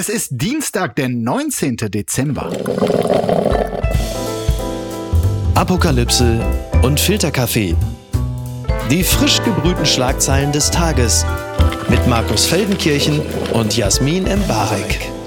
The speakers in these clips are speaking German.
Es ist Dienstag, der 19. Dezember. Apokalypse und Filterkaffee. Die frisch gebrühten Schlagzeilen des Tages mit Markus Feldenkirchen und Jasmin Embarek.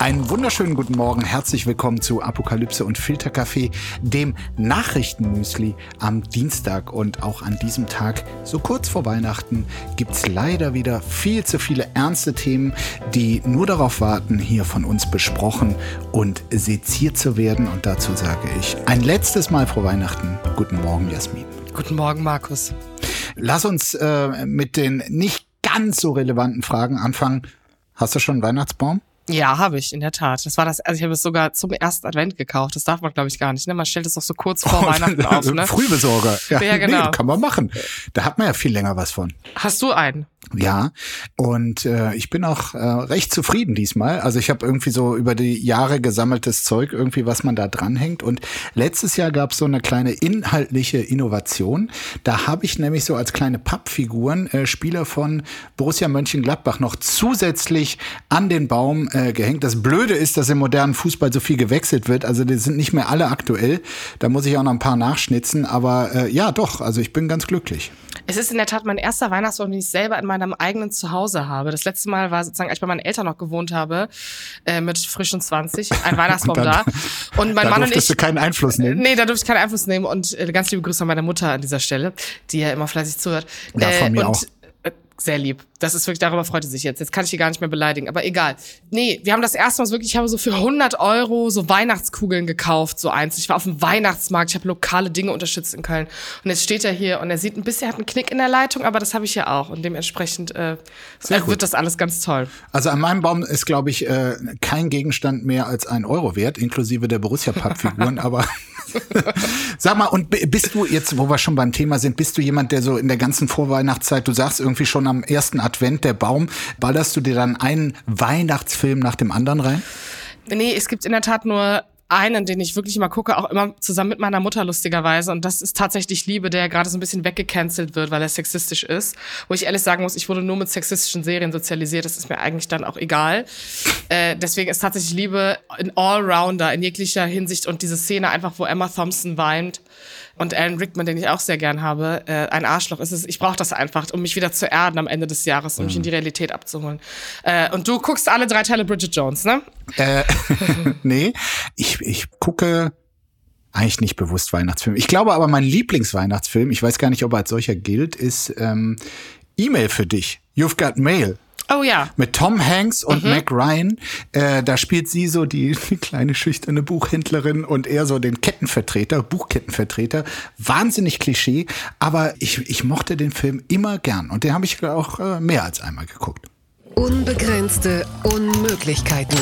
Einen wunderschönen guten Morgen, herzlich willkommen zu Apokalypse und Filterkaffee, dem Nachrichtenmüsli am Dienstag. Und auch an diesem Tag, so kurz vor Weihnachten, gibt's leider wieder viel zu viele ernste Themen, die nur darauf warten, hier von uns besprochen und seziert zu werden. Und dazu sage ich ein letztes Mal vor Weihnachten. Guten Morgen, Jasmin. Guten Morgen, Markus. Lass uns äh, mit den nicht ganz so relevanten Fragen anfangen. Hast du schon einen Weihnachtsbaum? Ja, habe ich, in der Tat. Das war das, also ich habe es sogar zum ersten Advent gekauft. Das darf man, glaube ich, gar nicht. Ne? Man stellt es doch so kurz vor oh, Weihnachten auf. Ne? Frühbesorger. Ja, ja genau. Nee, kann man machen. Da hat man ja viel länger was von. Hast du einen? Ja, und äh, ich bin auch äh, recht zufrieden diesmal. Also ich habe irgendwie so über die Jahre gesammeltes Zeug, irgendwie, was man da dranhängt. Und letztes Jahr gab es so eine kleine inhaltliche Innovation. Da habe ich nämlich so als kleine Pappfiguren äh, Spieler von Borussia Mönchengladbach noch zusätzlich an den Baum äh, gehängt. Das Blöde ist, dass im modernen Fußball so viel gewechselt wird. Also die sind nicht mehr alle aktuell. Da muss ich auch noch ein paar nachschnitzen. Aber äh, ja, doch, also ich bin ganz glücklich. Es ist in der Tat mein erster Weihnachtsbaum, den ich selber in meinem eigenen Zuhause habe. Das letzte Mal war sozusagen, als ich bei meinen Eltern noch gewohnt habe, äh, mit frischen 20, ein Weihnachtsbaum und dann, da. Und mein da Mann und ich. du keinen Einfluss nehmen? Nee, da durfte ich keinen Einfluss nehmen. Und äh, ganz liebe Grüße an meine Mutter an dieser Stelle, die ja immer fleißig zuhört. Ja, von mir äh, und, auch. Sehr lieb. Das ist wirklich, darüber freute sich jetzt. Jetzt kann ich die gar nicht mehr beleidigen, aber egal. Nee, wir haben das erste Mal wirklich, ich habe so für 100 Euro so Weihnachtskugeln gekauft, so eins. Ich war auf dem Weihnachtsmarkt, ich habe lokale Dinge unterstützt in Köln. Und jetzt steht er hier und er sieht ein bisschen, er hat einen Knick in der Leitung, aber das habe ich ja auch. Und dementsprechend äh, wird das alles ganz toll. Also an meinem Baum ist, glaube ich, äh, kein Gegenstand mehr als ein Euro wert, inklusive der Borussia-Pappfiguren, aber Sag mal, und bist du jetzt, wo wir schon beim Thema sind, bist du jemand, der so in der ganzen Vorweihnachtszeit, du sagst irgendwie schon am ersten Advent der Baum, ballerst du dir dann einen Weihnachtsfilm nach dem anderen rein? Nee, es gibt in der Tat nur einen, den ich wirklich immer gucke, auch immer zusammen mit meiner Mutter lustigerweise. Und das ist tatsächlich Liebe, der gerade so ein bisschen weggecancelt wird, weil er sexistisch ist. Wo ich ehrlich sagen muss, ich wurde nur mit sexistischen Serien sozialisiert. Das ist mir eigentlich dann auch egal. Äh, deswegen ist tatsächlich Liebe ein Allrounder in jeglicher Hinsicht. Und diese Szene einfach, wo Emma Thompson weint und Alan Rickman, den ich auch sehr gern habe, äh, ein Arschloch ist es. Ich brauche das einfach, um mich wieder zu erden am Ende des Jahres, um mhm. mich in die Realität abzuholen. Äh, und du guckst alle drei Teile Bridget Jones, ne? Äh, nee, ich, ich gucke eigentlich nicht bewusst Weihnachtsfilm. Ich glaube aber, mein Lieblingsweihnachtsfilm, ich weiß gar nicht, ob er als solcher gilt, ist ähm, E-Mail für dich. You've Got Mail. Oh ja. Mit Tom Hanks und mhm. Mac Ryan. Äh, da spielt sie so die, die kleine schüchterne Buchhändlerin und er so den Kettenvertreter, Buchkettenvertreter. Wahnsinnig Klischee, aber ich, ich mochte den Film immer gern und den habe ich auch äh, mehr als einmal geguckt. Unbegrenzte Unmöglichkeiten.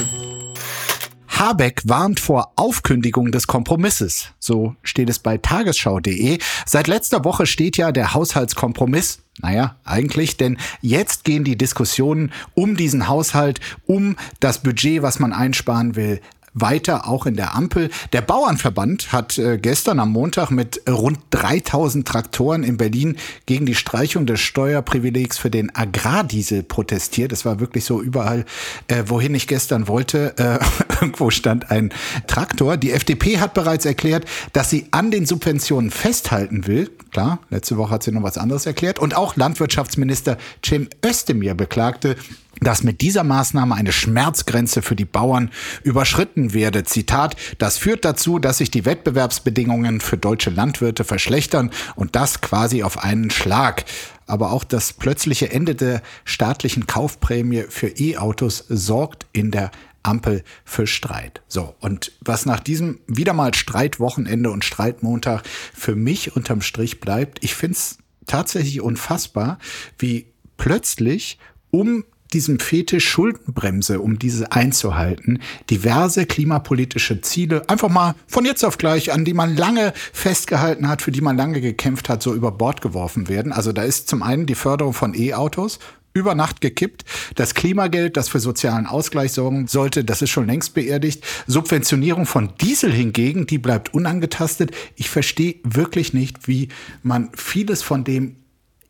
Habeck warnt vor Aufkündigung des Kompromisses. So steht es bei tagesschau.de. Seit letzter Woche steht ja der Haushaltskompromiss naja, eigentlich, denn jetzt gehen die Diskussionen um diesen Haushalt, um das Budget, was man einsparen will, weiter auch in der Ampel. Der Bauernverband hat äh, gestern am Montag mit rund 3000 Traktoren in Berlin gegen die Streichung des Steuerprivilegs für den Agrardiesel protestiert. Es war wirklich so überall, äh, wohin ich gestern wollte, äh, irgendwo stand ein Traktor. Die FDP hat bereits erklärt, dass sie an den Subventionen festhalten will. Klar, letzte Woche hat sie noch was anderes erklärt. Und auch Landwirtschaftsminister Cem Özdemir beklagte, dass mit dieser Maßnahme eine Schmerzgrenze für die Bauern überschritten werde. Zitat, das führt dazu, dass sich die Wettbewerbsbedingungen für deutsche Landwirte verschlechtern und das quasi auf einen Schlag. Aber auch das plötzliche Ende der staatlichen Kaufprämie für E-Autos sorgt in der Ampel für Streit. So, und was nach diesem wieder mal Streitwochenende und Streitmontag für mich unterm Strich bleibt, ich finde es tatsächlich unfassbar, wie plötzlich um diesem Fetisch Schuldenbremse, um diese einzuhalten, diverse klimapolitische Ziele einfach mal von jetzt auf gleich, an die man lange festgehalten hat, für die man lange gekämpft hat, so über Bord geworfen werden. Also da ist zum einen die Förderung von E-Autos, über Nacht gekippt. Das Klimageld, das für sozialen Ausgleich sorgen sollte, das ist schon längst beerdigt. Subventionierung von Diesel hingegen, die bleibt unangetastet. Ich verstehe wirklich nicht, wie man vieles von dem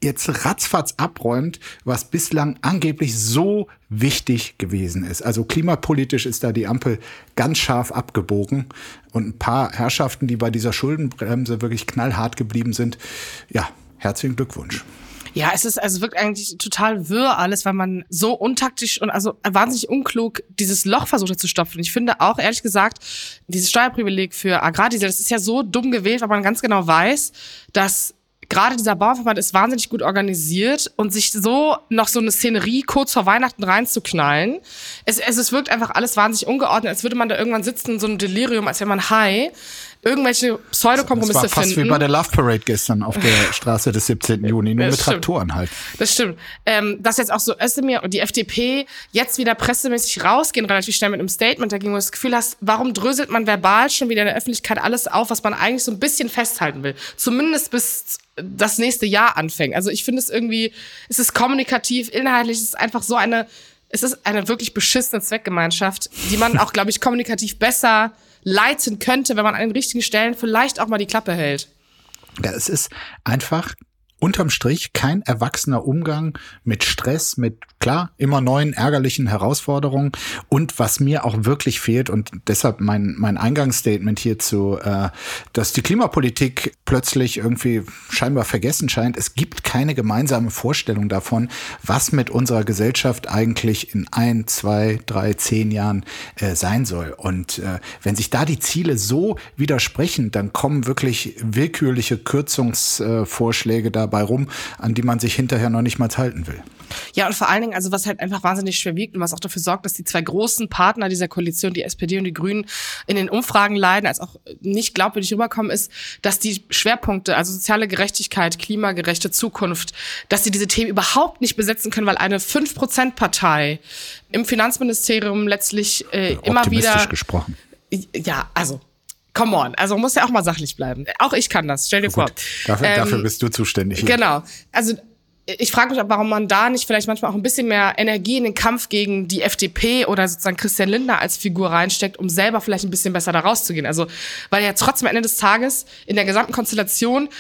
jetzt ratzfatz abräumt, was bislang angeblich so wichtig gewesen ist. Also klimapolitisch ist da die Ampel ganz scharf abgebogen und ein paar Herrschaften, die bei dieser Schuldenbremse wirklich knallhart geblieben sind, ja, herzlichen Glückwunsch. Ja, es ist also wirklich eigentlich total wirr alles, weil man so untaktisch und also wahnsinnig unklug dieses Loch versucht hat zu stopfen. Ich finde auch ehrlich gesagt, dieses Steuerprivileg für Agrardiesel, das ist ja so dumm gewählt, weil man ganz genau weiß, dass gerade dieser Bauernverband ist wahnsinnig gut organisiert und sich so noch so eine Szenerie kurz vor Weihnachten reinzuknallen. Es, es, es wirkt einfach alles wahnsinnig ungeordnet, als würde man da irgendwann sitzen in so einem Delirium, als wäre man high irgendwelche Pseudokompromisse finden. Das war fast finden. wie bei der Love Parade gestern auf der Straße des 17. Juni, nur das mit stimmt. Traktoren halt. Das stimmt. Ähm, dass jetzt auch so Özdemir und die FDP jetzt wieder pressemäßig rausgehen, relativ schnell mit einem Statement, dagegen wo du das Gefühl hast, warum dröselt man verbal schon wieder in der Öffentlichkeit alles auf, was man eigentlich so ein bisschen festhalten will? Zumindest bis das nächste Jahr anfängt. Also ich finde es irgendwie, es ist kommunikativ, inhaltlich, es ist einfach so eine, es ist eine wirklich beschissene Zweckgemeinschaft, die man auch, glaube ich, kommunikativ besser leiten könnte, wenn man an den richtigen Stellen vielleicht auch mal die Klappe hält. Ja, es ist einfach unterm Strich kein erwachsener Umgang mit Stress, mit klar immer neuen ärgerlichen Herausforderungen und was mir auch wirklich fehlt und deshalb mein mein Eingangsstatement hierzu, äh, dass die Klimapolitik plötzlich irgendwie scheinbar vergessen scheint. Es gibt keine gemeinsame Vorstellung davon, was mit unserer Gesellschaft eigentlich in ein, zwei, drei, zehn Jahren äh, sein soll. Und äh, wenn sich da die Ziele so widersprechen, dann kommen wirklich willkürliche Kürzungsvorschläge da dabei rum, an die man sich hinterher noch nicht mal halten will. Ja, und vor allen Dingen, also was halt einfach wahnsinnig schwer wiegt und was auch dafür sorgt, dass die zwei großen Partner dieser Koalition, die SPD und die Grünen, in den Umfragen leiden, als auch nicht glaubwürdig rüberkommen, ist, dass die Schwerpunkte, also soziale Gerechtigkeit, klimagerechte Zukunft, dass sie diese Themen überhaupt nicht besetzen können, weil eine 5%-Partei im Finanzministerium letztlich äh, immer wieder. gesprochen. Ja, also come on. Also muss ja auch mal sachlich bleiben. Auch ich kann das. Stell dir vor. Dafür, ähm, dafür bist du zuständig. Hier. Genau. Also ich frage mich, warum man da nicht vielleicht manchmal auch ein bisschen mehr Energie in den Kampf gegen die FDP oder sozusagen Christian Lindner als Figur reinsteckt, um selber vielleicht ein bisschen besser da rauszugehen. Also, weil ja trotzdem am Ende des Tages in der gesamten Konstellation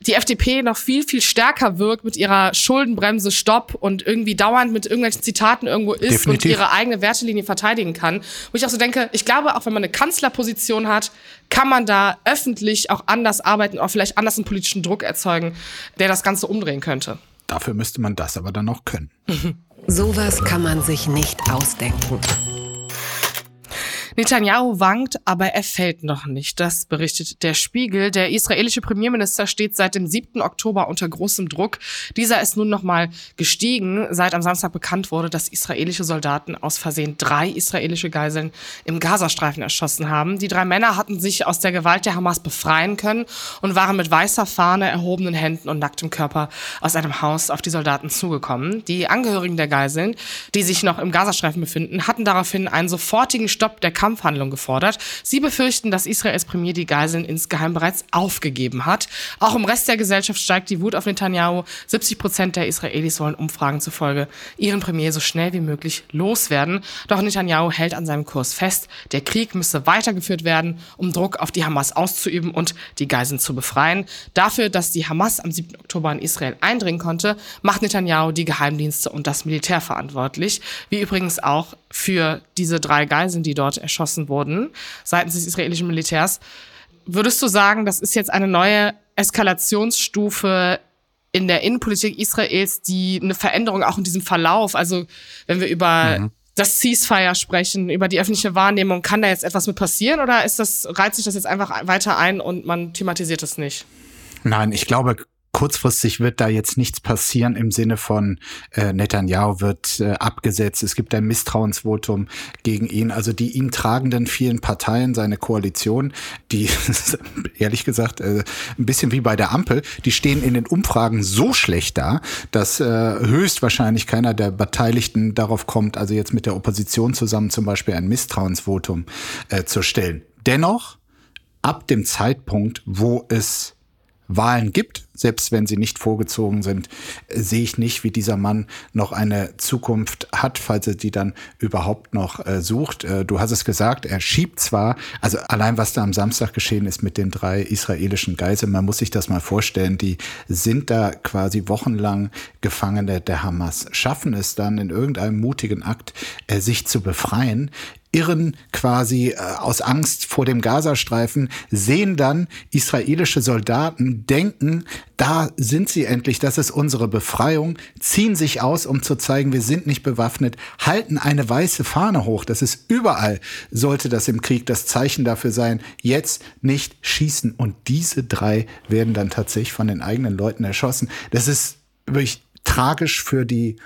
die FDP noch viel, viel stärker wirkt mit ihrer Schuldenbremse Stopp und irgendwie dauernd mit irgendwelchen Zitaten irgendwo ist Definitiv. und ihre eigene Wertelinie verteidigen kann. Wo ich auch so denke, ich glaube, auch wenn man eine Kanzlerposition hat, kann man da öffentlich auch anders arbeiten, auch vielleicht anders einen politischen Druck erzeugen, der das Ganze umdrehen könnte. Dafür müsste man das aber dann noch können. Sowas kann man sich nicht ausdenken. Netanyahu wankt, aber er fällt noch nicht. Das berichtet der Spiegel. Der israelische Premierminister steht seit dem 7. Oktober unter großem Druck. Dieser ist nun nochmal gestiegen, seit am Samstag bekannt wurde, dass israelische Soldaten aus Versehen drei israelische Geiseln im Gazastreifen erschossen haben. Die drei Männer hatten sich aus der Gewalt der Hamas befreien können und waren mit weißer Fahne, erhobenen Händen und nacktem Körper aus einem Haus auf die Soldaten zugekommen. Die Angehörigen der Geiseln, die sich noch im Gazastreifen befinden, hatten daraufhin einen sofortigen Stopp der Kampfhandlung gefordert. Sie befürchten, dass Israels Premier die Geiseln insgeheim bereits aufgegeben hat. Auch im Rest der Gesellschaft steigt die Wut auf Netanyahu. 70 Prozent der Israelis wollen Umfragen zufolge ihren Premier so schnell wie möglich loswerden. Doch Netanyahu hält an seinem Kurs fest. Der Krieg müsse weitergeführt werden, um Druck auf die Hamas auszuüben und die Geiseln zu befreien. Dafür, dass die Hamas am 7. Oktober in Israel eindringen konnte, macht Netanyahu die Geheimdienste und das Militär verantwortlich. Wie übrigens auch für diese drei Geiseln, die dort erschossen wurden seitens des israelischen Militärs. Würdest du sagen, das ist jetzt eine neue Eskalationsstufe in der Innenpolitik Israels, die eine Veränderung auch in diesem Verlauf, also wenn wir über mhm. das Ceasefire sprechen, über die öffentliche Wahrnehmung, kann da jetzt etwas mit passieren oder ist das, reizt sich das jetzt einfach weiter ein und man thematisiert das nicht? Nein, ich glaube, kurzfristig wird da jetzt nichts passieren im Sinne von äh, Netanyahu wird äh, abgesetzt, es gibt ein Misstrauensvotum gegen ihn. Also die ihn tragenden vielen Parteien, seine Koalition, die ehrlich gesagt äh, ein bisschen wie bei der Ampel, die stehen in den Umfragen so schlecht da, dass äh, höchstwahrscheinlich keiner der Beteiligten darauf kommt, also jetzt mit der Opposition zusammen zum Beispiel ein Misstrauensvotum äh, zu stellen. Dennoch, ab dem Zeitpunkt, wo es Wahlen gibt, selbst wenn sie nicht vorgezogen sind, äh, sehe ich nicht, wie dieser Mann noch eine Zukunft hat, falls er die dann überhaupt noch äh, sucht. Äh, du hast es gesagt, er schiebt zwar, also allein was da am Samstag geschehen ist mit den drei israelischen Geiseln, man muss sich das mal vorstellen, die sind da quasi wochenlang Gefangene der Hamas, schaffen es dann in irgendeinem mutigen Akt, äh, sich zu befreien irren quasi äh, aus Angst vor dem Gazastreifen, sehen dann israelische Soldaten, denken, da sind sie endlich, das ist unsere Befreiung, ziehen sich aus, um zu zeigen, wir sind nicht bewaffnet, halten eine weiße Fahne hoch. Das ist überall, sollte das im Krieg das Zeichen dafür sein, jetzt nicht schießen. Und diese drei werden dann tatsächlich von den eigenen Leuten erschossen. Das ist wirklich tragisch für die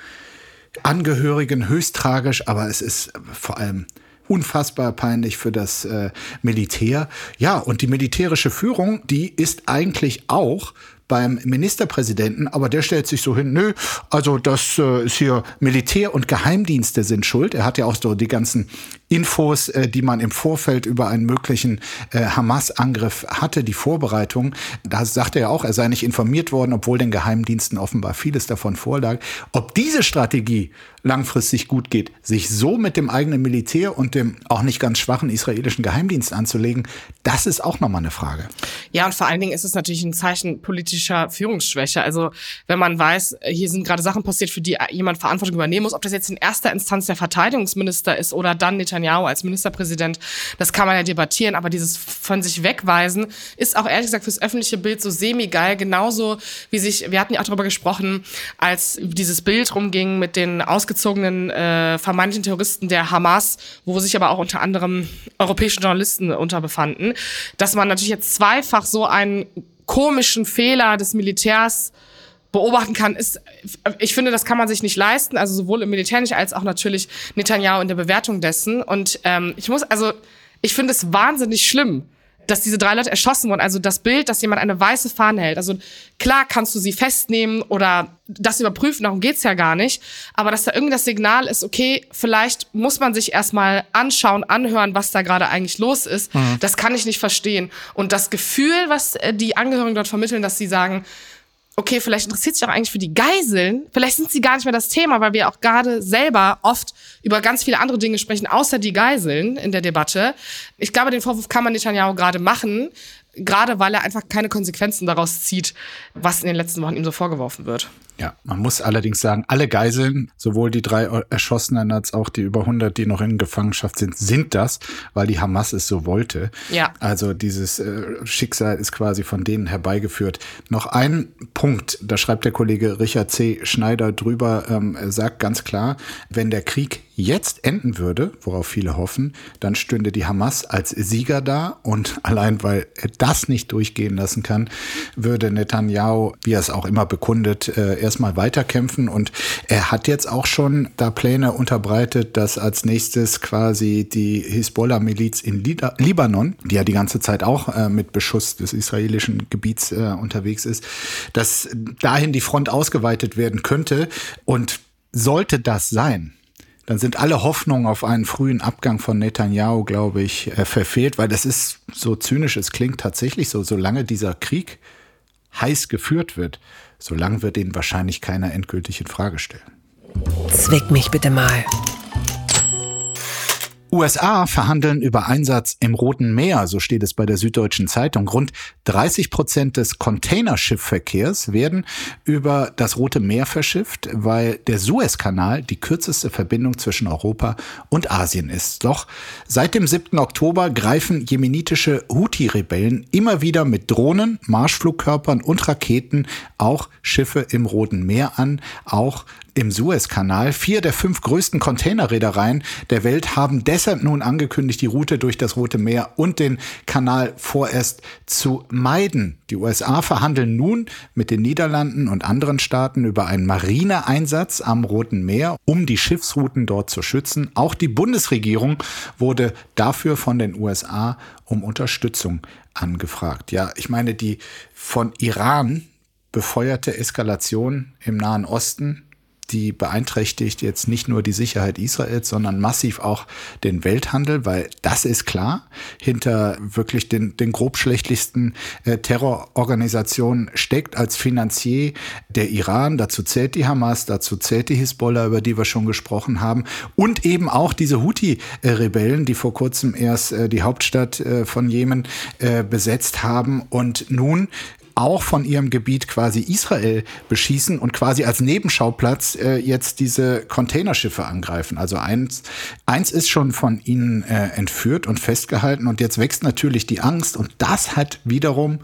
Angehörigen, höchst tragisch, aber es ist vor allem unfassbar peinlich für das äh, Militär. Ja, und die militärische Führung, die ist eigentlich auch beim Ministerpräsidenten, aber der stellt sich so hin, nö, also das äh, ist hier Militär und Geheimdienste sind schuld. Er hat ja auch so die ganzen Infos, äh, die man im Vorfeld über einen möglichen äh, Hamas-Angriff hatte, die Vorbereitung. Da sagte er auch, er sei nicht informiert worden, obwohl den Geheimdiensten offenbar vieles davon vorlag. Ob diese Strategie langfristig gut geht, sich so mit dem eigenen Militär und dem auch nicht ganz schwachen israelischen Geheimdienst anzulegen, das ist auch nochmal eine Frage. Ja, und vor allen Dingen ist es natürlich ein Zeichen politischer Führungsschwäche. Also wenn man weiß, hier sind gerade Sachen passiert, für die jemand Verantwortung übernehmen muss, ob das jetzt in erster Instanz der Verteidigungsminister ist oder dann Netanyahu als Ministerpräsident, das kann man ja debattieren, aber dieses von sich wegweisen ist auch ehrlich gesagt fürs öffentliche Bild so semi-geil, genauso wie sich, wir hatten ja auch darüber gesprochen, als dieses Bild rumging mit den ausgezogenen äh, vermeintlichen Terroristen der Hamas, wo sich aber auch unter anderem europäische Journalisten unterbefanden, dass man natürlich jetzt zweifach so einen komischen Fehler des Militärs beobachten kann, ist, ich finde, das kann man sich nicht leisten, also sowohl im Militär nicht als auch natürlich Netanyahu in der Bewertung dessen. Und ähm, ich muss, also ich finde es wahnsinnig schlimm, dass diese drei Leute erschossen wurden. Also das Bild, dass jemand eine weiße Fahne hält. Also klar kannst du sie festnehmen oder das überprüfen, darum geht's ja gar nicht. Aber dass da irgendwie das Signal ist, okay, vielleicht muss man sich erstmal anschauen, anhören, was da gerade eigentlich los ist. Mhm. Das kann ich nicht verstehen. Und das Gefühl, was äh, die Angehörigen dort vermitteln, dass sie sagen, okay, vielleicht interessiert sich auch eigentlich für die Geiseln. Vielleicht sind sie gar nicht mehr das Thema, weil wir auch gerade selber oft über ganz viele andere Dinge sprechen, außer die Geiseln in der Debatte. Ich glaube, den Vorwurf kann man Netanyahu gerade machen, gerade weil er einfach keine Konsequenzen daraus zieht, was in den letzten Wochen ihm so vorgeworfen wird. Ja, man muss allerdings sagen, alle Geiseln, sowohl die drei Erschossenen als auch die über 100, die noch in Gefangenschaft sind, sind das, weil die Hamas es so wollte. Ja. Also dieses äh, Schicksal ist quasi von denen herbeigeführt. Noch ein Punkt, da schreibt der Kollege Richard C. Schneider drüber, ähm, sagt ganz klar, wenn der Krieg jetzt enden würde, worauf viele hoffen, dann stünde die Hamas als Sieger da und allein weil er das nicht durchgehen lassen kann, würde Netanyahu, wie er es auch immer bekundet, äh, erstmal weiterkämpfen. Und er hat jetzt auch schon da Pläne unterbreitet, dass als nächstes quasi die Hisbollah-Miliz in Libanon, die ja die ganze Zeit auch äh, mit Beschuss des israelischen Gebiets äh, unterwegs ist, dass dahin die Front ausgeweitet werden könnte. Und sollte das sein, dann sind alle Hoffnungen auf einen frühen Abgang von Netanyahu, glaube ich, äh, verfehlt, weil das ist so zynisch, es klingt tatsächlich so, solange dieser Krieg heiß geführt wird, solange wird ihn wahrscheinlich keiner endgültig in Frage stellen. Zwick mich bitte mal. USA verhandeln über Einsatz im Roten Meer, so steht es bei der Süddeutschen Zeitung. Rund 30 Prozent des Containerschiffverkehrs werden über das Rote Meer verschifft, weil der Suezkanal die kürzeste Verbindung zwischen Europa und Asien ist. Doch seit dem 7. Oktober greifen jemenitische Houthi-Rebellen immer wieder mit Drohnen, Marschflugkörpern und Raketen auch Schiffe im Roten Meer an, auch im Suezkanal. Vier der fünf größten Containerreedereien der Welt haben deshalb nun angekündigt, die Route durch das Rote Meer und den Kanal vorerst zu meiden. Die USA verhandeln nun mit den Niederlanden und anderen Staaten über einen Marineeinsatz am Roten Meer, um die Schiffsrouten dort zu schützen. Auch die Bundesregierung wurde dafür von den USA um Unterstützung angefragt. Ja, ich meine, die von Iran befeuerte Eskalation im Nahen Osten die beeinträchtigt jetzt nicht nur die Sicherheit Israels, sondern massiv auch den Welthandel, weil das ist klar. Hinter wirklich den, den grobschlechtlichsten äh, Terrororganisationen steckt als Finanzier der Iran. Dazu zählt die Hamas, dazu zählt die Hisbollah, über die wir schon gesprochen haben. Und eben auch diese Houthi-Rebellen, die vor kurzem erst äh, die Hauptstadt äh, von Jemen äh, besetzt haben und nun auch von ihrem Gebiet quasi Israel beschießen und quasi als Nebenschauplatz äh, jetzt diese Containerschiffe angreifen. Also eins, eins ist schon von ihnen äh, entführt und festgehalten und jetzt wächst natürlich die Angst und das hat wiederum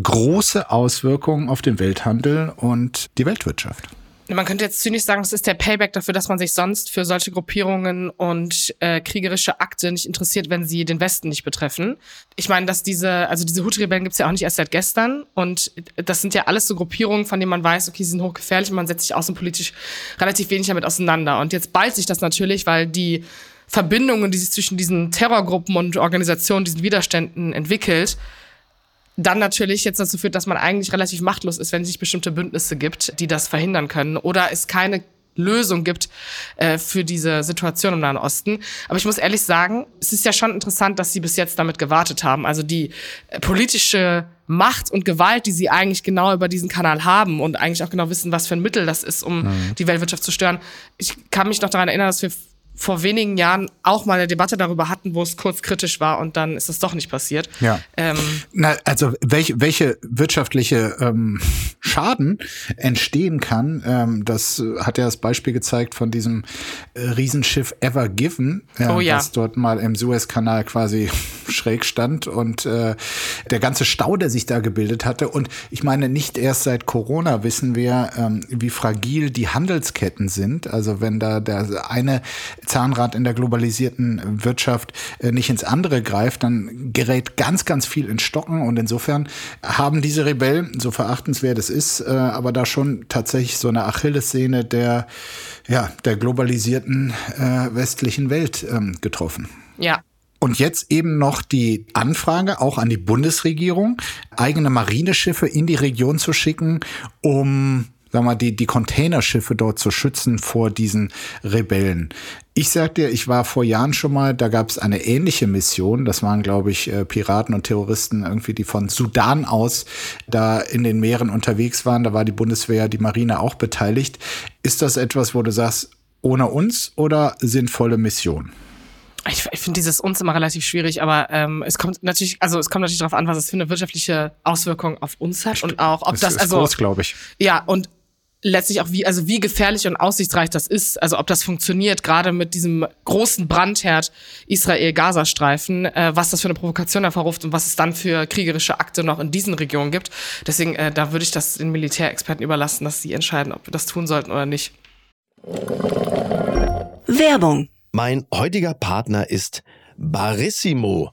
große Auswirkungen auf den Welthandel und die Weltwirtschaft man könnte jetzt zynisch sagen, das ist der Payback dafür, dass man sich sonst für solche Gruppierungen und äh, kriegerische Akte nicht interessiert, wenn sie den Westen nicht betreffen. Ich meine, dass diese, also diese Houthi-Rebellen gibt's ja auch nicht erst seit gestern und das sind ja alles so Gruppierungen, von denen man weiß, okay, sie sind hochgefährlich und man setzt sich außenpolitisch relativ wenig damit auseinander. Und jetzt ballt sich das natürlich, weil die Verbindungen, die sich zwischen diesen Terrorgruppen und Organisationen, diesen Widerständen entwickelt, dann natürlich jetzt dazu führt, dass man eigentlich relativ machtlos ist, wenn es sich bestimmte Bündnisse gibt, die das verhindern können oder es keine Lösung gibt äh, für diese Situation im Nahen Osten. Aber ich muss ehrlich sagen, es ist ja schon interessant, dass sie bis jetzt damit gewartet haben. Also die äh, politische Macht und Gewalt, die sie eigentlich genau über diesen Kanal haben und eigentlich auch genau wissen, was für ein Mittel das ist, um mhm. die Weltwirtschaft zu stören. Ich kann mich noch daran erinnern, dass wir vor wenigen Jahren auch mal eine Debatte darüber hatten, wo es kurz kritisch war und dann ist es doch nicht passiert. Ja. Ähm, Na, also welche, welche wirtschaftliche ähm, Schaden entstehen kann, ähm, das hat ja das Beispiel gezeigt von diesem äh, Riesenschiff Ever Given, äh, oh, ja. das dort mal im Suezkanal quasi schräg stand und äh, der ganze Stau, der sich da gebildet hatte. Und ich meine, nicht erst seit Corona wissen wir, ähm, wie fragil die Handelsketten sind. Also wenn da der eine Zahnrad in der globalisierten Wirtschaft äh, nicht ins andere greift, dann gerät ganz, ganz viel in Stocken. Und insofern haben diese Rebellen, so verachtenswert es ist, äh, aber da schon tatsächlich so eine Achillessehne der, ja, der globalisierten äh, westlichen Welt ähm, getroffen. Ja, und jetzt eben noch die Anfrage auch an die Bundesregierung, eigene Marineschiffe in die Region zu schicken, um sag mal, die, die Containerschiffe dort zu schützen vor diesen Rebellen. Ich sag dir, ich war vor Jahren schon mal, da gab es eine ähnliche Mission. Das waren, glaube ich, äh, Piraten und Terroristen irgendwie, die von Sudan aus da in den Meeren unterwegs waren. Da war die Bundeswehr, die Marine auch beteiligt. Ist das etwas, wo du sagst, ohne uns oder sinnvolle Mission? Ich, ich finde dieses uns immer relativ schwierig, aber ähm, es kommt natürlich, also es kommt natürlich darauf an, was es für eine wirtschaftliche Auswirkung auf uns hat und auch, ob das, das ist also groß, glaube ich. Ja, und letztlich auch wie, also wie gefährlich und aussichtsreich das ist, also ob das funktioniert, gerade mit diesem großen Brandherd Israel-Gaza-Streifen, äh, was das für eine Provokation hervorruft und was es dann für kriegerische Akte noch in diesen Regionen gibt. Deswegen, äh, da würde ich das den Militärexperten überlassen, dass sie entscheiden, ob wir das tun sollten oder nicht. Werbung. Mein heutiger Partner ist Barissimo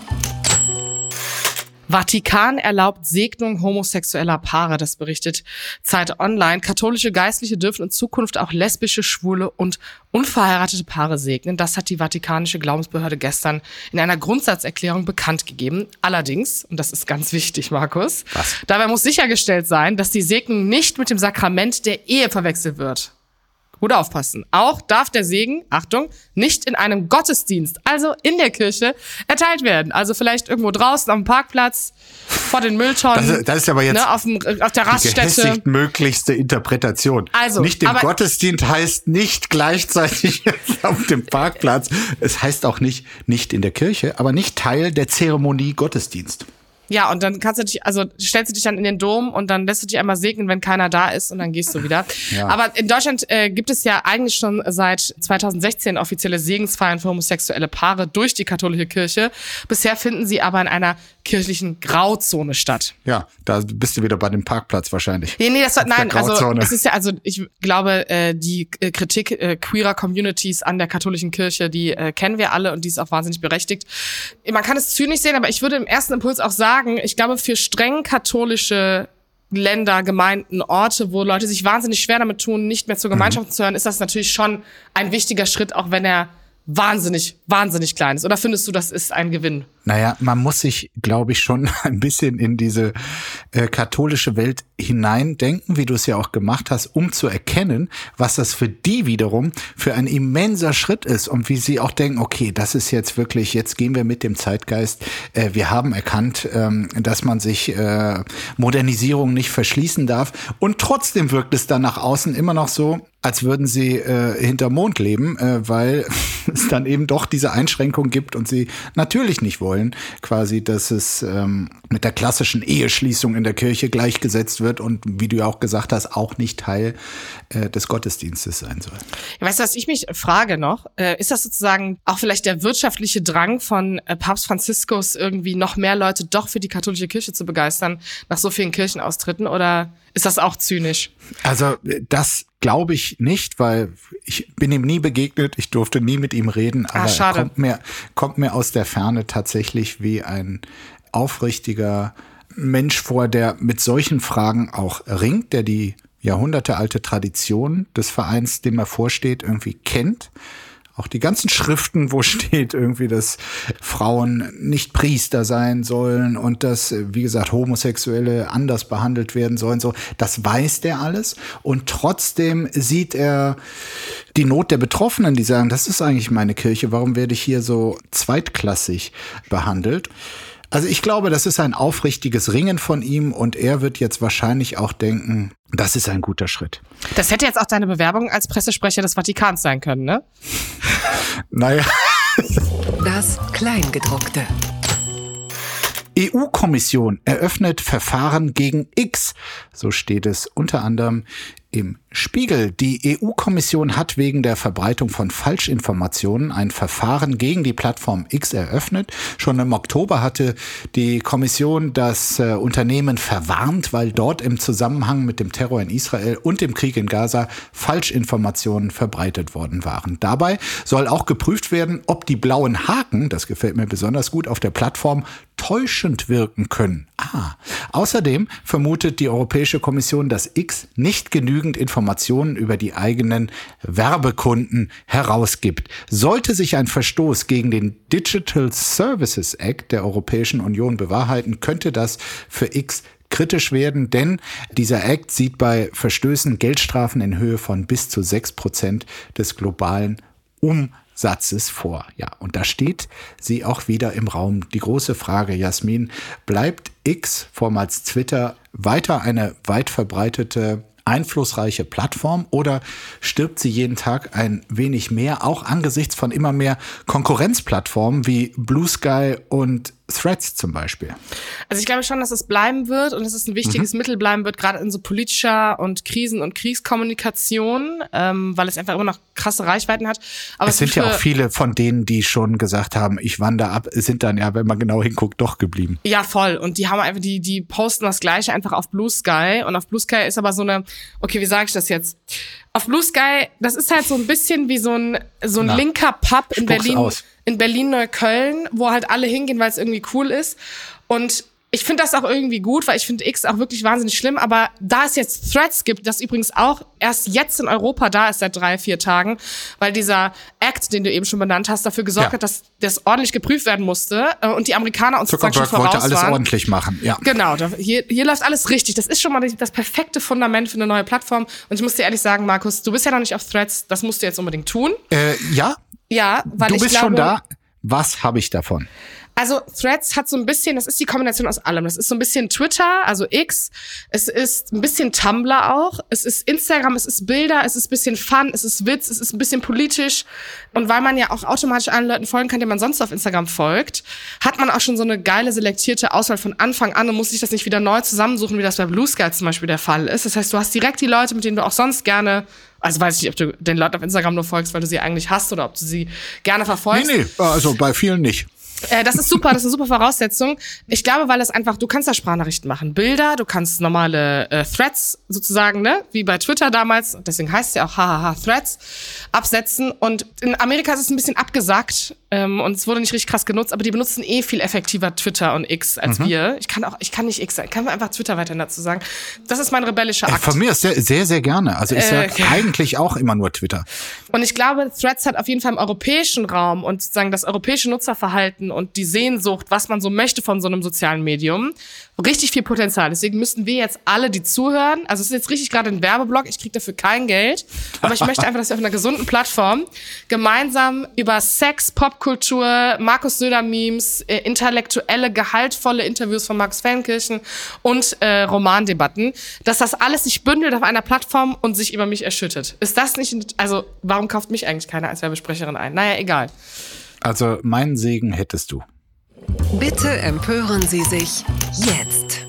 Vatikan erlaubt Segnung homosexueller Paare, das berichtet Zeit Online. Katholische Geistliche dürfen in Zukunft auch lesbische, schwule und unverheiratete Paare segnen. Das hat die Vatikanische Glaubensbehörde gestern in einer Grundsatzerklärung bekannt gegeben. Allerdings, und das ist ganz wichtig, Markus, Was? dabei muss sichergestellt sein, dass die Segnung nicht mit dem Sakrament der Ehe verwechselt wird. Gut aufpassen. Auch darf der Segen, Achtung, nicht in einem Gottesdienst, also in der Kirche, erteilt werden. Also vielleicht irgendwo draußen am Parkplatz, vor den Mülltonnen. Das, das ist aber jetzt ne, auf, dem, auf der die Raststätte. gehässigt möglichste Interpretation. Also, nicht im Gottesdienst heißt nicht gleichzeitig auf dem Parkplatz. Es heißt auch nicht nicht in der Kirche, aber nicht Teil der Zeremonie Gottesdienst. Ja, und dann kannst du dich, also stellst du dich dann in den Dom und dann lässt du dich einmal segnen, wenn keiner da ist und dann gehst du wieder. Ja. Aber in Deutschland äh, gibt es ja eigentlich schon seit 2016 offizielle Segensfeiern für homosexuelle Paare durch die katholische Kirche. Bisher finden sie aber in einer kirchlichen Grauzone statt. Ja, da bist du wieder bei dem Parkplatz wahrscheinlich. Nee, nee, das war, nein, also es ist ja, also ich glaube, äh, die äh, Kritik äh, queerer Communities an der katholischen Kirche, die äh, kennen wir alle und die ist auch wahnsinnig berechtigt. Man kann es zynisch sehen, aber ich würde im ersten Impuls auch sagen, ich glaube, für streng katholische Länder, Gemeinden, Orte, wo Leute sich wahnsinnig schwer damit tun, nicht mehr zur Mhm. Gemeinschaft zu hören, ist das natürlich schon ein wichtiger Schritt, auch wenn er wahnsinnig, wahnsinnig klein ist. Oder findest du, das ist ein Gewinn? Naja, man muss sich, glaube ich, schon ein bisschen in diese äh, katholische Welt hineindenken, wie du es ja auch gemacht hast, um zu erkennen, was das für die wiederum für ein immenser Schritt ist und wie sie auch denken, okay, das ist jetzt wirklich, jetzt gehen wir mit dem Zeitgeist. Äh, wir haben erkannt, ähm, dass man sich äh, Modernisierung nicht verschließen darf und trotzdem wirkt es dann nach außen immer noch so, als würden sie äh, hinter Mond leben, äh, weil es dann eben doch diese Einschränkung gibt und sie natürlich nicht wollen, quasi, dass es ähm, mit der klassischen Eheschließung in der Kirche gleichgesetzt wird und wie du ja auch gesagt hast, auch nicht Teil äh, des Gottesdienstes sein soll. Weißt du, was ich mich frage noch? Äh, ist das sozusagen auch vielleicht der wirtschaftliche Drang von äh, Papst Franziskus, irgendwie noch mehr Leute doch für die katholische Kirche zu begeistern, nach so vielen Kirchenaustritten? Oder ist das auch zynisch? Also äh, das glaube ich nicht, weil ich bin ihm nie begegnet, ich durfte nie mit ihm reden, aber er schade. kommt mir, kommt mir aus der Ferne tatsächlich wie ein aufrichtiger Mensch vor, der mit solchen Fragen auch ringt, der die jahrhundertealte Tradition des Vereins, dem er vorsteht, irgendwie kennt. Auch die ganzen Schriften, wo steht irgendwie, dass Frauen nicht Priester sein sollen und dass, wie gesagt, Homosexuelle anders behandelt werden sollen, so, das weiß der alles. Und trotzdem sieht er die Not der Betroffenen, die sagen, das ist eigentlich meine Kirche, warum werde ich hier so zweitklassig behandelt? Also ich glaube, das ist ein aufrichtiges Ringen von ihm und er wird jetzt wahrscheinlich auch denken, das ist ein guter Schritt. Das hätte jetzt auch deine Bewerbung als Pressesprecher des Vatikans sein können, ne? Naja. Das Kleingedruckte. EU-Kommission eröffnet Verfahren gegen X. So steht es unter anderem im Spiegel. Die EU-Kommission hat wegen der Verbreitung von Falschinformationen ein Verfahren gegen die Plattform X eröffnet. Schon im Oktober hatte die Kommission das äh, Unternehmen verwarnt, weil dort im Zusammenhang mit dem Terror in Israel und dem Krieg in Gaza Falschinformationen verbreitet worden waren. Dabei soll auch geprüft werden, ob die blauen Haken, das gefällt mir besonders gut, auf der Plattform täuschend wirken können. Ah. Außerdem vermutet die Europäische Kommission, dass X nicht genügend Informationen über die eigenen Werbekunden herausgibt. Sollte sich ein Verstoß gegen den Digital Services Act der Europäischen Union bewahrheiten, könnte das für X kritisch werden, denn dieser Act sieht bei Verstößen Geldstrafen in Höhe von bis zu sechs Prozent des globalen Umsatzes vor. Ja, und da steht sie auch wieder im Raum. Die große Frage, Jasmin, bleibt X, vormals Twitter, weiter eine weit verbreitete einflussreiche Plattform oder stirbt sie jeden Tag ein wenig mehr, auch angesichts von immer mehr Konkurrenzplattformen wie Blue Sky und Threads zum Beispiel? Also ich glaube schon, dass es bleiben wird und dass es ein Mhm. wichtiges Mittel bleiben wird, gerade in so politischer und Krisen- und Kriegskommunikation, ähm, weil es einfach immer noch krasse Reichweiten hat. Aber Es sind ja auch viele von denen, die schon gesagt haben, ich wandere ab, sind dann ja, wenn man genau hinguckt, doch geblieben. Ja, voll. Und die haben einfach, die, die posten das Gleiche einfach auf Blue Sky. Und auf Blue Sky ist aber so eine, okay, wie sage ich das jetzt? Auf Blue Sky, das ist halt so ein bisschen wie so ein, so ein Na, linker Pub in Berlin, aus. in Berlin-Neukölln, wo halt alle hingehen, weil es irgendwie cool ist. Und ich finde das auch irgendwie gut, weil ich finde X auch wirklich wahnsinnig schlimm. Aber da es jetzt Threads gibt, das übrigens auch erst jetzt in Europa da ist seit drei, vier Tagen, weil dieser Act, den du eben schon benannt hast, dafür gesorgt Ja. hat, dass das ordentlich geprüft werden musste äh, und die Amerikaner uns sozusagen schon voraus wollte alles waren. ordentlich machen, ja. Genau, hier, hier läuft alles richtig. Das ist schon mal das, das perfekte Fundament für eine neue Plattform. Und ich muss dir ehrlich sagen, Markus, du bist ja noch nicht auf Threads, das musst du jetzt unbedingt tun. Äh, ja, Ja, weil du ich bist glaube, schon da. Was habe ich davon? Also Threads hat so ein bisschen, das ist die Kombination aus allem. Das ist so ein bisschen Twitter, also X. Es ist ein bisschen Tumblr auch. Es ist Instagram, es ist Bilder, es ist ein bisschen Fun, es ist Witz, es ist ein bisschen politisch. Und weil man ja auch automatisch allen Leuten folgen kann, denen man sonst auf Instagram folgt, hat man auch schon so eine geile selektierte Auswahl von Anfang an und muss sich das nicht wieder neu zusammensuchen, wie das bei Blue Sky zum Beispiel der Fall ist. Das heißt, du hast direkt die Leute, mit denen du auch sonst gerne also weiß ich nicht, ob du den Leuten auf Instagram nur folgst, weil du sie eigentlich hast oder ob du sie gerne verfolgst. Nee, nee, also bei vielen nicht. Äh, das ist super, das ist eine super Voraussetzung. Ich glaube, weil es einfach, du kannst da Sprachnachrichten machen, Bilder, du kannst normale äh, Threads sozusagen, ne, wie bei Twitter damals, deswegen heißt es ja auch hahaha Threads, absetzen. Und in Amerika ist es ein bisschen abgesagt ähm, und es wurde nicht richtig krass genutzt, aber die benutzen eh viel effektiver Twitter und X als wir. Ich kann auch, ich kann nicht X sagen, ich kann einfach Twitter weiterhin dazu sagen. Das ist mein rebellischer Äh, Akt. Von mir ist sehr, sehr, sehr gerne. Also ich Äh, sag okay. eigentlich auch immer nur Twitter. Und ich glaube, Threads hat auf jeden Fall im europäischen Raum und sozusagen das europäische Nutzerverhalten und die Sehnsucht, was man so möchte von so einem sozialen Medium, richtig viel Potenzial. Deswegen müssten wir jetzt alle, die zuhören, also es ist jetzt richtig gerade ein Werbeblock, ich kriege dafür kein Geld, aber ich möchte einfach, dass wir auf einer gesunden Plattform gemeinsam über Sex, Popkultur, Markus Söder-Memes, äh, intellektuelle, gehaltvolle Interviews von Max Feldenkirchen und äh, Romandebatten, dass das alles sich bündelt auf einer Plattform und sich über mich erschüttet. Ist das nicht, also warum kauft mich eigentlich keiner als Werbesprecherin ein? Naja, egal. Also meinen Segen hättest du. Bitte empören Sie sich jetzt.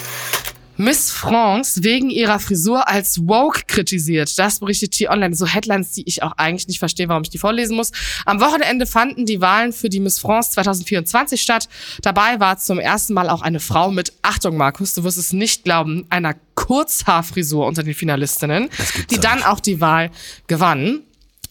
Miss France wegen ihrer Frisur als woke kritisiert. Das berichtet T-Online. So Headlines, die ich auch eigentlich nicht verstehe, warum ich die vorlesen muss. Am Wochenende fanden die Wahlen für die Miss France 2024 statt. Dabei war zum ersten Mal auch eine Frau mit, Achtung Markus, du wirst es nicht glauben, einer Kurzhaarfrisur unter den Finalistinnen, die dann auch die Wahl gewann.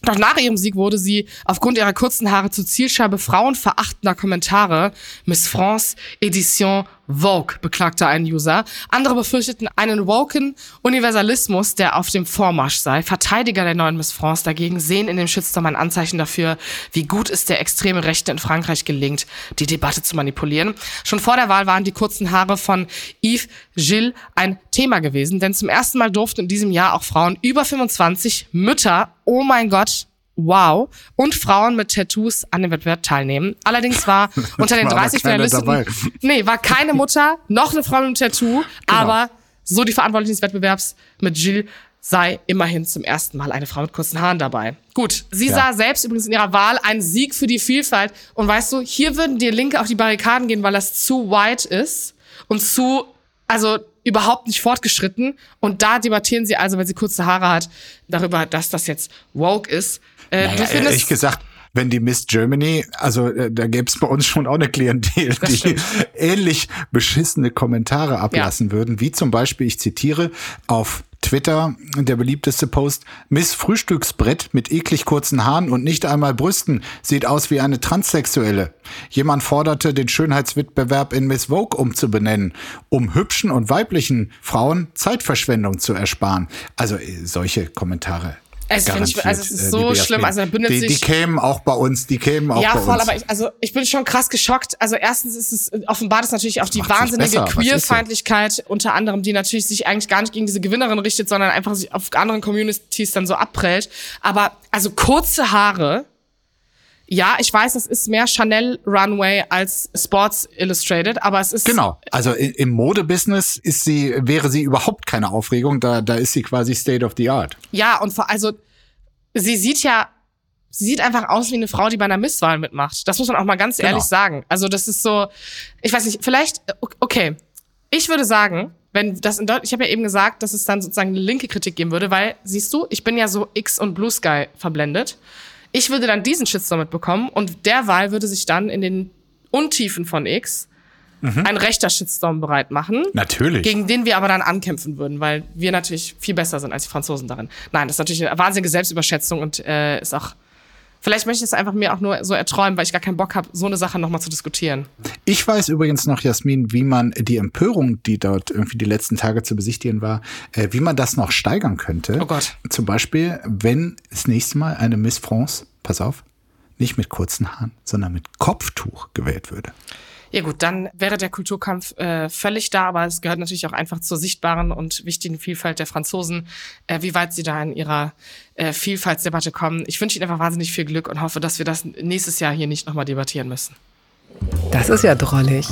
Doch nach ihrem Sieg wurde sie aufgrund ihrer kurzen Haare zur Zielscheibe frauenverachtender Kommentare. Miss France Edition Vogue, beklagte ein User. Andere befürchteten einen woken Universalismus, der auf dem Vormarsch sei. Verteidiger der neuen Miss France dagegen sehen in dem Shitstorm ein Anzeichen dafür, wie gut es der extreme Rechte in Frankreich gelingt, die Debatte zu manipulieren. Schon vor der Wahl waren die kurzen Haare von Yves Gilles ein Thema gewesen, denn zum ersten Mal durften in diesem Jahr auch Frauen über 25, Mütter, oh mein Gott, Wow. Und Frauen mit Tattoos an dem Wettbewerb teilnehmen. Allerdings war unter den War aber 30 keiner Finalisten, dabei. nee, war keine Mutter, noch eine Frau mit einem Tattoo, aber so die Verantwortlichen des Wettbewerbs mit Jill sei immerhin zum ersten Mal eine Frau mit kurzen Haaren dabei. Gut, sie Ja. sah selbst übrigens in ihrer Wahl einen Sieg für die Vielfalt. Und weißt du, hier würden die Linke auf die Barrikaden gehen, weil das zu white ist und zu, also überhaupt nicht fortgeschritten. Und da debattieren sie also, weil sie kurze Haare hat, darüber, dass das jetzt woke ist. Äh, Naja, du findest, ehrlich gesagt, wenn die Miss Germany, also äh, da gäbe es bei uns schon auch eine Klientel, die ähnlich beschissene Kommentare ablassen würden, wie zum Beispiel, ich zitiere, auf Twitter der beliebteste Post, Miss Frühstücksbrett mit eklig kurzen Haaren und nicht einmal Brüsten, sieht aus wie eine Transsexuelle. Jemand forderte, den Schönheitswettbewerb in Miss Vogue umzubenennen, um hübschen und weiblichen Frauen Zeitverschwendung zu ersparen. Also äh, solche Kommentare. Es find ich- also es ist äh, so schlimm, also bündelt die, sich- die kämen auch bei uns, die kämen auch ja, bei voll, uns. aber ich, also ich bin schon krass geschockt. Also erstens ist es offenbart es natürlich auch die wahnsinnige? Queerfeindlichkeit unter anderem, die natürlich sich eigentlich gar nicht gegen diese Gewinnerin richtet, sondern einfach sich auf anderen Communities dann so abprellt. Aber also kurze Haare. Ja, ich weiß, das ist mehr Chanel Runway als Sports Illustrated, aber es ist Genau. Also im Modebusiness ist sie, wäre sie überhaupt keine Aufregung. Da, da ist sie quasi State of the Art. Ja, und vor, also, sie sieht ja, sie sieht einfach aus wie eine Frau, die bei einer Misswahl mitmacht. Das muss man auch mal ganz Genau. ehrlich sagen. Also, das ist so, ich weiß nicht, vielleicht, okay. Ich würde sagen, wenn das in Deutschland, ich habe ja eben gesagt, dass es dann sozusagen eine linke Kritik geben würde, weil, siehst du, ich bin ja so X und Blue Sky verblendet. Ich würde dann diesen Shitstorm mitbekommen und der Wahl würde sich dann in den Untiefen von X ein rechter Shitstorm bereit machen Natürlich. gegen den wir aber dann ankämpfen würden, weil wir natürlich viel besser sind als die Franzosen darin. Nein, das ist natürlich eine wahnsinnige Selbstüberschätzung und äh, ist auch Vielleicht möchte ich es einfach mir auch nur so erträumen, weil ich gar keinen Bock habe, so eine Sache nochmal zu diskutieren. Ich weiß übrigens noch, Jasmin, wie man die Empörung, die dort irgendwie die letzten Tage zu besichtigen war, äh, wie man das noch steigern könnte. Oh Gott. Zum Beispiel, wenn das nächste Mal eine Miss France, pass auf, nicht mit kurzen Haaren, sondern mit Kopftuch gewählt würde. Ja gut, dann wäre der Kulturkampf äh, völlig da, aber es gehört natürlich auch einfach zur sichtbaren und wichtigen Vielfalt der Franzosen, äh, wie weit sie da in ihrer äh, Vielfaltsdebatte kommen. Ich wünsche Ihnen einfach wahnsinnig viel Glück und hoffe, dass wir das nächstes Jahr hier nicht nochmal debattieren müssen. Das ist ja drollig.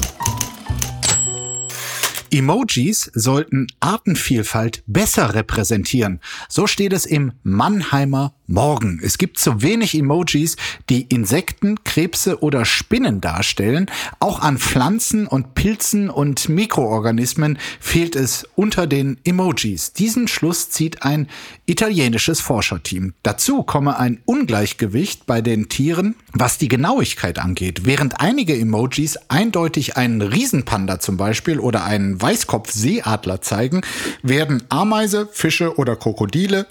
Emojis sollten Artenvielfalt besser repräsentieren. So steht es im Mannheimer Morgen. Es gibt zu wenig Emojis, die Insekten, Krebse oder Spinnen darstellen. Auch an Pflanzen und Pilzen und Mikroorganismen fehlt es unter den Emojis. Diesen Schluss zieht ein italienisches Forscherteam. Dazu komme ein Ungleichgewicht bei den Tieren, was die Genauigkeit angeht. Während einige Emojis eindeutig einen Riesenpanda zum Beispiel oder einen Weißkopfseeadler zeigen, werden Ameise, Fische oder Krokodile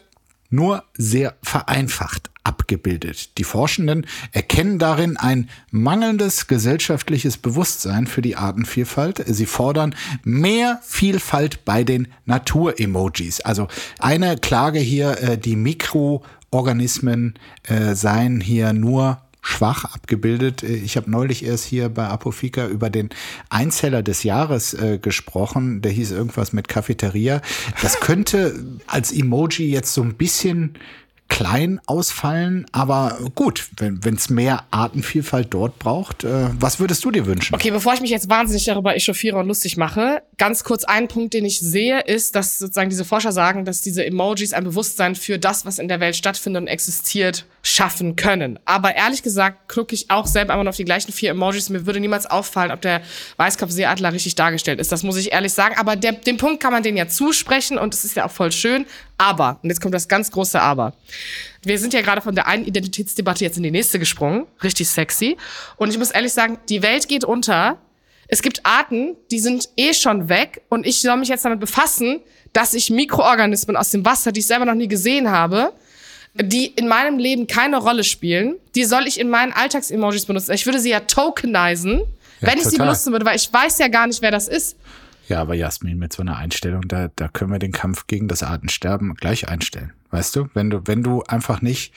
nur sehr vereinfacht abgebildet. Die Forschenden erkennen darin ein mangelndes gesellschaftliches Bewusstsein für die Artenvielfalt. Sie fordern mehr Vielfalt bei den Naturemojis. Also eine Klage hier, äh, die Mikroorganismen äh, seien hier nur schwach abgebildet. Ich habe neulich erst hier bei Apofika über den Einzeller des Jahres äh, gesprochen. Der hieß irgendwas mit Cafeteria. Das könnte als Emoji jetzt so ein bisschen klein ausfallen, aber gut, wenn es mehr Artenvielfalt dort braucht, äh, was würdest du dir wünschen? Okay, bevor ich mich jetzt wahnsinnig darüber echauffiere und lustig mache, ganz kurz ein Punkt, den ich sehe, ist, dass sozusagen diese Forscher sagen, dass diese Emojis ein Bewusstsein für das, was in der Welt stattfindet und existiert, schaffen können. Aber ehrlich gesagt gucke ich auch selber immer noch auf die gleichen vier Emojis. Mir würde niemals auffallen, ob der Weißkopfseeadler richtig dargestellt ist. Das muss ich ehrlich sagen. Aber der, dem Punkt kann man den ja zusprechen und es ist ja auch voll schön. Aber, und jetzt kommt das ganz große Aber. Wir sind ja gerade von der einen Identitätsdebatte jetzt in die nächste gesprungen. Richtig sexy. Und ich muss ehrlich sagen, die Welt geht unter. Es gibt Arten, die sind eh schon weg. Und ich soll mich jetzt damit befassen, dass ich Mikroorganismen aus dem Wasser, die ich selber noch nie gesehen habe, die in meinem Leben keine Rolle spielen, die soll ich in meinen Alltagsemojis benutzen. Ich würde sie ja tokenisen, ja, wenn ich total. sie benutzen würde, weil ich weiß ja gar nicht, wer das ist. Ja, aber Jasmin, mit so einer Einstellung, da, da können wir den Kampf gegen das Artensterben gleich einstellen. Weißt du, wenn du, wenn du einfach nicht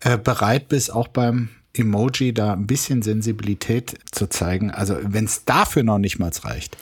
äh, bereit bist, auch beim Emoji da ein bisschen Sensibilität zu zeigen, also wenn es dafür noch nicht mal reicht,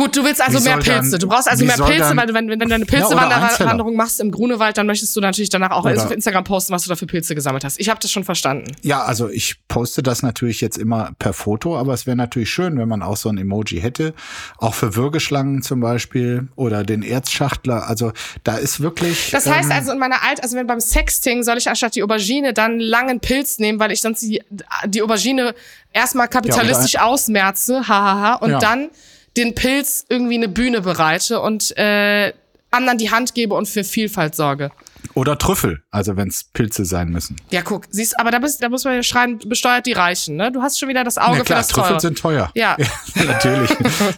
Gut, du willst also mehr Pilze. Dann, du brauchst also mehr Pilze, weil du, wenn, wenn du eine Pilzewanderung machst im Grunewald, dann möchtest du natürlich danach auch oder, auf Instagram posten, was du da für Pilze gesammelt hast. Ich habe das schon verstanden. Ja, also ich poste das natürlich jetzt immer per Foto, aber es wäre natürlich schön, wenn man auch so ein Emoji hätte. Auch für Würgeschlangen zum Beispiel oder den Erzschachtler. Also da ist wirklich. Das heißt ähm, also in meiner Alt, also wenn beim Sexting soll ich anstatt die Aubergine dann einen langen Pilz nehmen, weil ich sonst die, die Aubergine erstmal kapitalistisch ja, ausmerze, hahaha, und ja. dann den Pilz irgendwie eine Bühne bereite und äh, anderen die Hand gebe und für Vielfalt sorge. Oder Trüffel, also wenn es Pilze sein müssen. Ja, guck, siehst, aber da, bist, da muss man ja schreien, besteuert die Reichen, ne? Du hast schon wieder das Auge ja, klar, für das Trüffel Teure. sind teuer. Ja. ja. natürlich.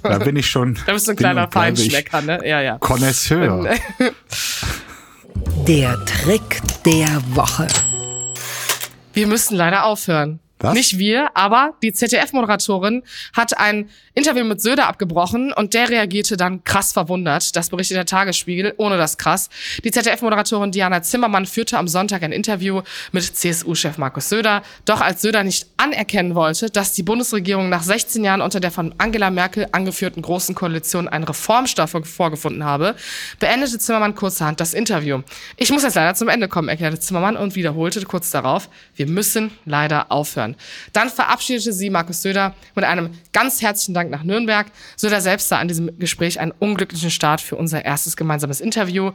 Da bin ich schon. Da bist du ein kleiner Feinschmecker, ne? Ja, ja. Connoisseur. Der Trick der Woche. Wir müssen leider aufhören. Was? Nicht wir, aber die ZDF-Moderatorin hat ein Interview mit Söder abgebrochen und der reagierte dann krass verwundert. Das berichtet der Tagesspiegel, ohne das krass. Die ZDF-Moderatorin Diana Zimmermann führte am Sonntag ein Interview mit CSU-Chef Markus Söder. Doch als Söder nicht anerkennen wollte, dass die Bundesregierung nach 16 Jahren unter der von Angela Merkel angeführten Großen Koalition einen Reformstoff vorgefunden habe, beendete Zimmermann kurzerhand das Interview. Ich muss jetzt leider zum Ende kommen, erklärte Zimmermann und wiederholte kurz darauf, wir müssen leider aufhören. Dann verabschiedete sie Markus Söder mit einem ganz herzlichen Dank nach Nürnberg. Söder selbst sah an diesem Gespräch einen unglücklichen Start für unser erstes gemeinsames Interview.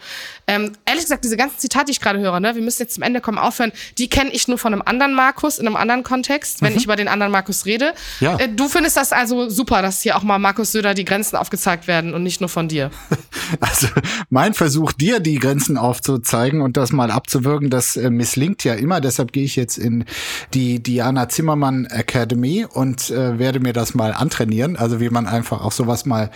Ähm, ehrlich gesagt, diese ganzen Zitate, die ich gerade höre, ne, wir müssen jetzt zum Ende kommen, aufhören, die kenne ich nur von einem anderen Markus, in einem anderen Kontext, wenn mhm. ich über den anderen Markus rede. Ja. Äh, du findest das also super, dass hier auch mal Markus Söder die Grenzen aufgezeigt werden und nicht nur von dir. Also mein Versuch, dir die Grenzen aufzuzeigen und das mal abzuwürgen, das äh, misslingt ja immer. Deshalb gehe ich jetzt in die Diana Zimmermann Academy und äh, werde mir das mal antrainieren. Also wie man einfach auch sowas mal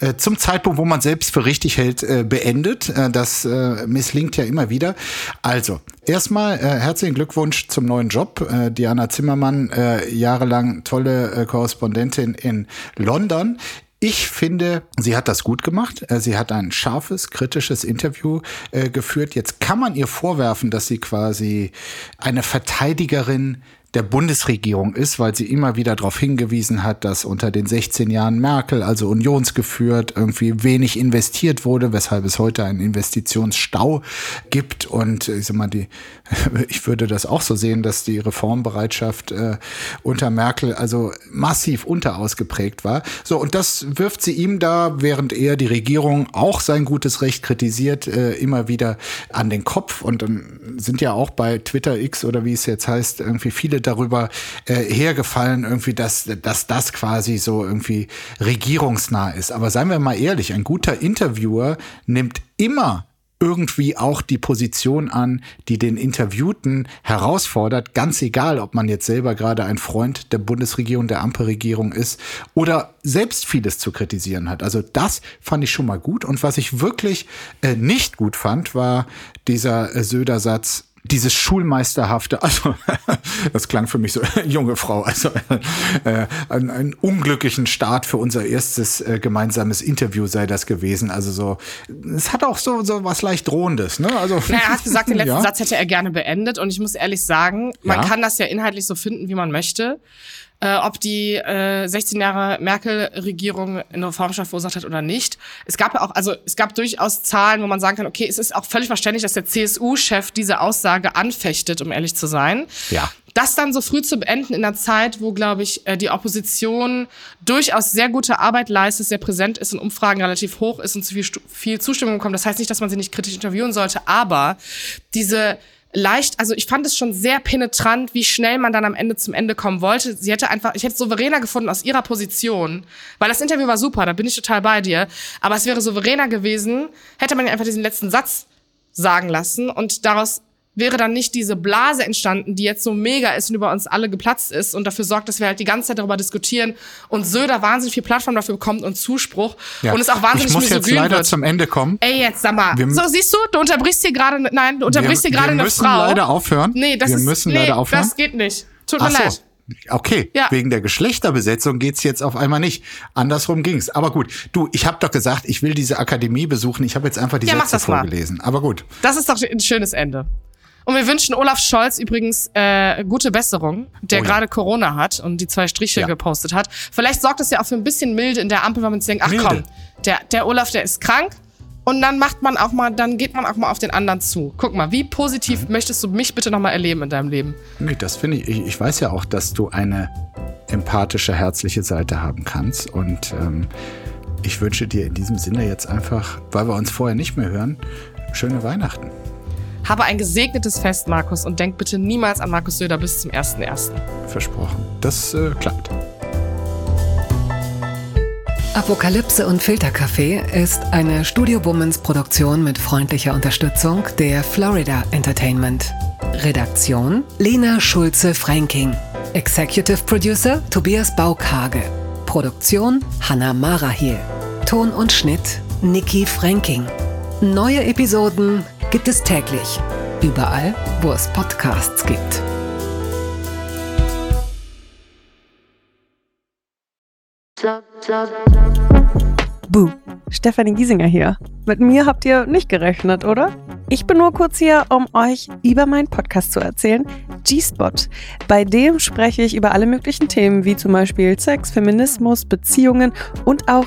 äh, zum Zeitpunkt, wo man selbst für richtig hält, äh, beendet. Äh, das äh, misslingt ja immer wieder. Also, Erstmal äh, herzlichen Glückwunsch zum neuen Job. Äh, Diana Zimmermann, äh, jahrelang tolle äh, Korrespondentin in London. Ich finde, sie hat das gut gemacht. Äh, sie hat ein scharfes, kritisches Interview äh, geführt. Jetzt kann man ihr vorwerfen, dass sie quasi eine Verteidigerin der Bundesregierung ist, weil sie immer wieder darauf hingewiesen hat, dass unter den 16 Jahren Merkel, also unionsgeführt, irgendwie wenig investiert wurde, weshalb es heute einen Investitionsstau gibt. Und ich sag mal, die, ich würde das auch so sehen, dass die Reformbereitschaft äh, unter Merkel also massiv unterausgeprägt war. So, und das wirft sie ihm da, während er die Regierung auch sein gutes Recht kritisiert, äh, immer wieder an den Kopf. Und dann sind ja auch bei Twitter X oder wie es jetzt heißt, irgendwie viele darüber äh, hergefallen, irgendwie, dass, dass das quasi so irgendwie regierungsnah ist. Aber seien wir mal ehrlich, ein guter Interviewer nimmt immer irgendwie auch die Position an, die den Interviewten herausfordert, ganz egal, ob man jetzt selber gerade ein Freund der Bundesregierung, der Ampelregierung ist oder selbst vieles zu kritisieren hat. Also das fand ich schon mal gut. Und was ich wirklich äh, nicht gut fand, war dieser äh, Söder-Satz, dieses Schulmeisterhafte, also das klang für mich so, junge Frau, also äh, ein, ein unglücklichen Start für unser erstes äh, gemeinsames Interview sei das gewesen. Also so, es hat auch so, so was leicht Drohendes. Ne? Also, Na, er hat gesagt, den letzten ja. Satz hätte er gerne beendet und ich muss ehrlich sagen, man ja. kann das ja inhaltlich so finden, wie man möchte äh, ob die äh, 16 Jahre Merkel-Regierung eine Reformschaft verursacht hat oder nicht. Es gab ja auch, also es gab durchaus Zahlen, wo man sagen kann, okay, es ist auch völlig verständlich, dass der CSU-Chef diese Aussage anfechtet, um ehrlich zu sein. Ja. Das dann so früh zu beenden in einer Zeit, wo, glaube ich, äh, die Opposition durchaus sehr gute Arbeit leistet, sehr präsent ist und Umfragen relativ hoch ist und zu viel, viel Zustimmung bekommt. Das heißt nicht, dass man sie nicht kritisch interviewen sollte, aber diese leicht, also ich fand es schon sehr penetrant, wie schnell man dann am Ende zum Ende kommen wollte. Sie hätte einfach, ich hätte souveräner gefunden aus ihrer Position, weil das Interview war super, da bin ich total bei dir, aber es wäre souveräner gewesen, hätte man einfach diesen letzten Satz sagen lassen und daraus wäre dann nicht diese Blase entstanden, die jetzt so mega ist und über uns alle geplatzt ist und dafür sorgt, dass wir halt die ganze Zeit darüber diskutieren und Söder wahnsinnig viel Plattform dafür bekommt und Zuspruch ja. und es auch wahnsinnig Ich muss jetzt leider wird. zum Ende kommen. Ey, jetzt sag mal. Wir, so, siehst du, du unterbrichst hier gerade, nein, du unterbrichst wir, hier gerade eine Frau. Wir müssen leider aufhören. Nee, das wir ist, müssen nee, leider aufhören. das geht nicht. Tut mir so. leid. Okay, ja. wegen der Geschlechterbesetzung geht's jetzt auf einmal nicht. Andersrum ging's. Aber gut, du, ich habe doch gesagt, ich will diese Akademie besuchen. Ich habe jetzt einfach die ja, Sätze vorgelesen. Mal. Aber gut. Das ist doch ein schönes Ende. Und wir wünschen Olaf Scholz übrigens äh, gute Besserung, der oh ja. gerade Corona hat und die zwei Striche ja. gepostet hat. Vielleicht sorgt es ja auch für ein bisschen Milde in der Ampel, weil man sich denkt, ach Milde. komm, der, der Olaf, der ist krank. Und dann macht man auch mal, dann geht man auch mal auf den anderen zu. Guck mal, wie positiv mhm. möchtest du mich bitte nochmal erleben in deinem Leben? Nee, das finde ich, ich, ich weiß ja auch, dass du eine empathische, herzliche Seite haben kannst. Und ähm, ich wünsche dir in diesem Sinne jetzt einfach, weil wir uns vorher nicht mehr hören, schöne Weihnachten. Habe ein gesegnetes Fest, Markus, und denk bitte niemals an Markus Söder bis zum 1.1. Versprochen. Das äh, klappt. Apokalypse und Filterkaffee ist eine Studio Womans Produktion mit freundlicher Unterstützung der Florida Entertainment. Redaktion Lena Schulze-Franking. Executive Producer Tobias Baukage. Produktion Hanna Marahiel. Ton und Schnitt Nikki Franking. Neue Episoden gibt es täglich. Überall, wo es Podcasts gibt. Buh, Stefanie Giesinger hier. Mit mir habt ihr nicht gerechnet, oder? Ich bin nur kurz hier, um euch über meinen Podcast zu erzählen, G-Spot. Bei dem spreche ich über alle möglichen Themen, wie zum Beispiel Sex, Feminismus, Beziehungen und auch